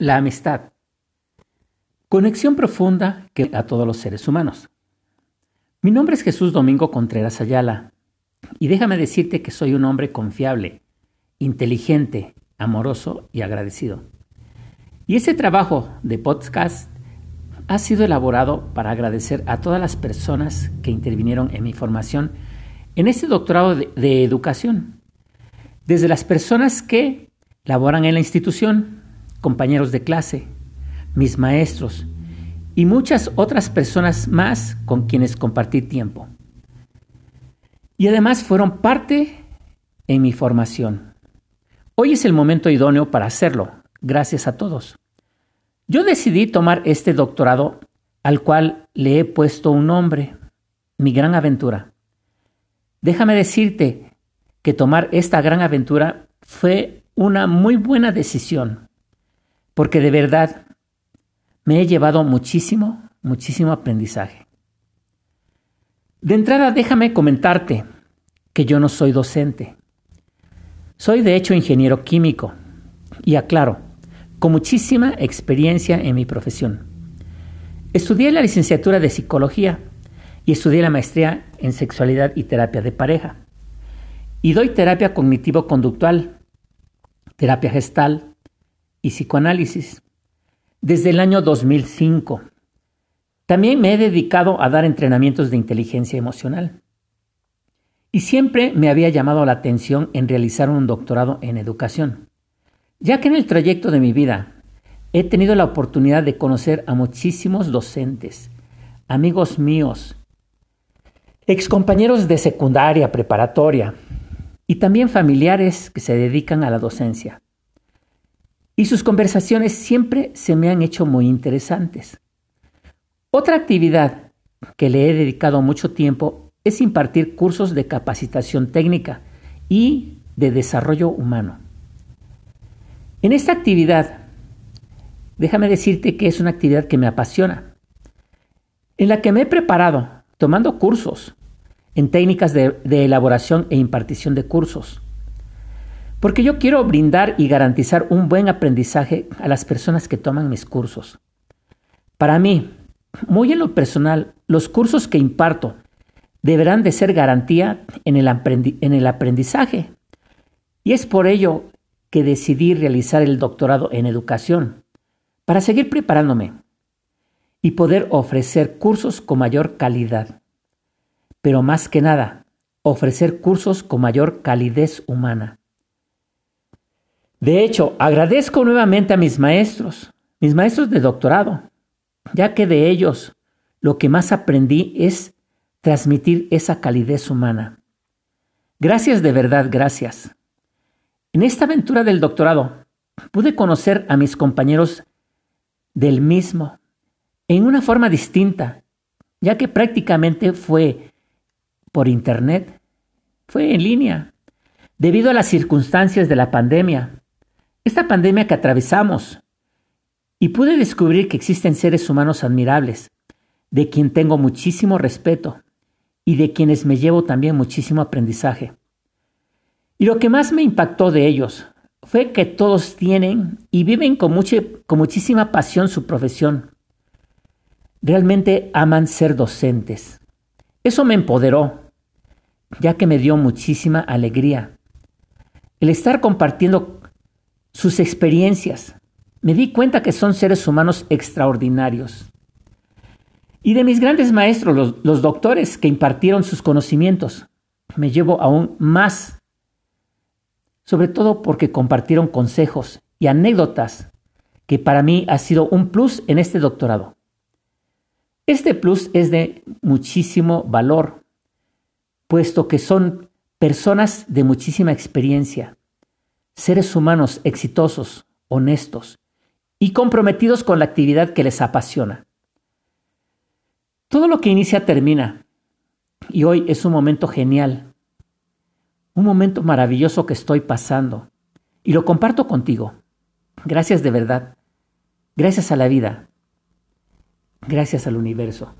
La amistad. Conexión profunda que a todos los seres humanos. Mi nombre es Jesús Domingo Contreras Ayala y déjame decirte que soy un hombre confiable, inteligente, amoroso y agradecido. Y este trabajo de podcast ha sido elaborado para agradecer a todas las personas que intervinieron en mi formación en este doctorado de educación. Desde las personas que laboran en la institución, compañeros de clase, mis maestros y muchas otras personas más con quienes compartí tiempo. Y además fueron parte en mi formación. Hoy es el momento idóneo para hacerlo, gracias a todos. Yo decidí tomar este doctorado al cual le he puesto un nombre, mi gran aventura. Déjame decirte que tomar esta gran aventura fue una muy buena decisión porque de verdad me he llevado muchísimo, muchísimo aprendizaje. De entrada, déjame comentarte que yo no soy docente. Soy de hecho ingeniero químico y aclaro, con muchísima experiencia en mi profesión. Estudié la licenciatura de psicología y estudié la maestría en sexualidad y terapia de pareja. Y doy terapia cognitivo-conductual, terapia gestal, y psicoanálisis desde el año 2005. También me he dedicado a dar entrenamientos de inteligencia emocional. Y siempre me había llamado la atención en realizar un doctorado en educación, ya que en el trayecto de mi vida he tenido la oportunidad de conocer a muchísimos docentes, amigos míos, excompañeros de secundaria, preparatoria y también familiares que se dedican a la docencia y sus conversaciones siempre se me han hecho muy interesantes. Otra actividad que le he dedicado mucho tiempo es impartir cursos de capacitación técnica y de desarrollo humano. En esta actividad, déjame decirte que es una actividad que me apasiona, en la que me he preparado tomando cursos en técnicas de, de elaboración e impartición de cursos porque yo quiero brindar y garantizar un buen aprendizaje a las personas que toman mis cursos. Para mí, muy en lo personal, los cursos que imparto deberán de ser garantía en el, en el aprendizaje. Y es por ello que decidí realizar el doctorado en educación, para seguir preparándome y poder ofrecer cursos con mayor calidad. Pero más que nada, ofrecer cursos con mayor calidez humana. De hecho, agradezco nuevamente a mis maestros, mis maestros de doctorado, ya que de ellos lo que más aprendí es transmitir esa calidez humana. Gracias de verdad, gracias. En esta aventura del doctorado pude conocer a mis compañeros del mismo en una forma distinta, ya que prácticamente fue por internet, fue en línea, debido a las circunstancias de la pandemia esta pandemia que atravesamos y pude descubrir que existen seres humanos admirables, de quien tengo muchísimo respeto y de quienes me llevo también muchísimo aprendizaje. Y lo que más me impactó de ellos fue que todos tienen y viven con, con muchísima pasión su profesión. Realmente aman ser docentes. Eso me empoderó, ya que me dio muchísima alegría. El estar compartiendo sus experiencias. Me di cuenta que son seres humanos extraordinarios. Y de mis grandes maestros, los, doctores que impartieron sus conocimientos, me llevo aún más, sobre todo porque compartieron consejos y anécdotas que para mí ha sido un plus en este doctorado. Este plus es de muchísimo valor, puesto que son personas de muchísima experiencia, seres humanos exitosos, honestos y comprometidos con la actividad que les apasiona. Todo lo que inicia termina y hoy es un momento genial, un momento maravilloso que estoy pasando y lo comparto contigo. Gracias de verdad, gracias a la vida, gracias al universo.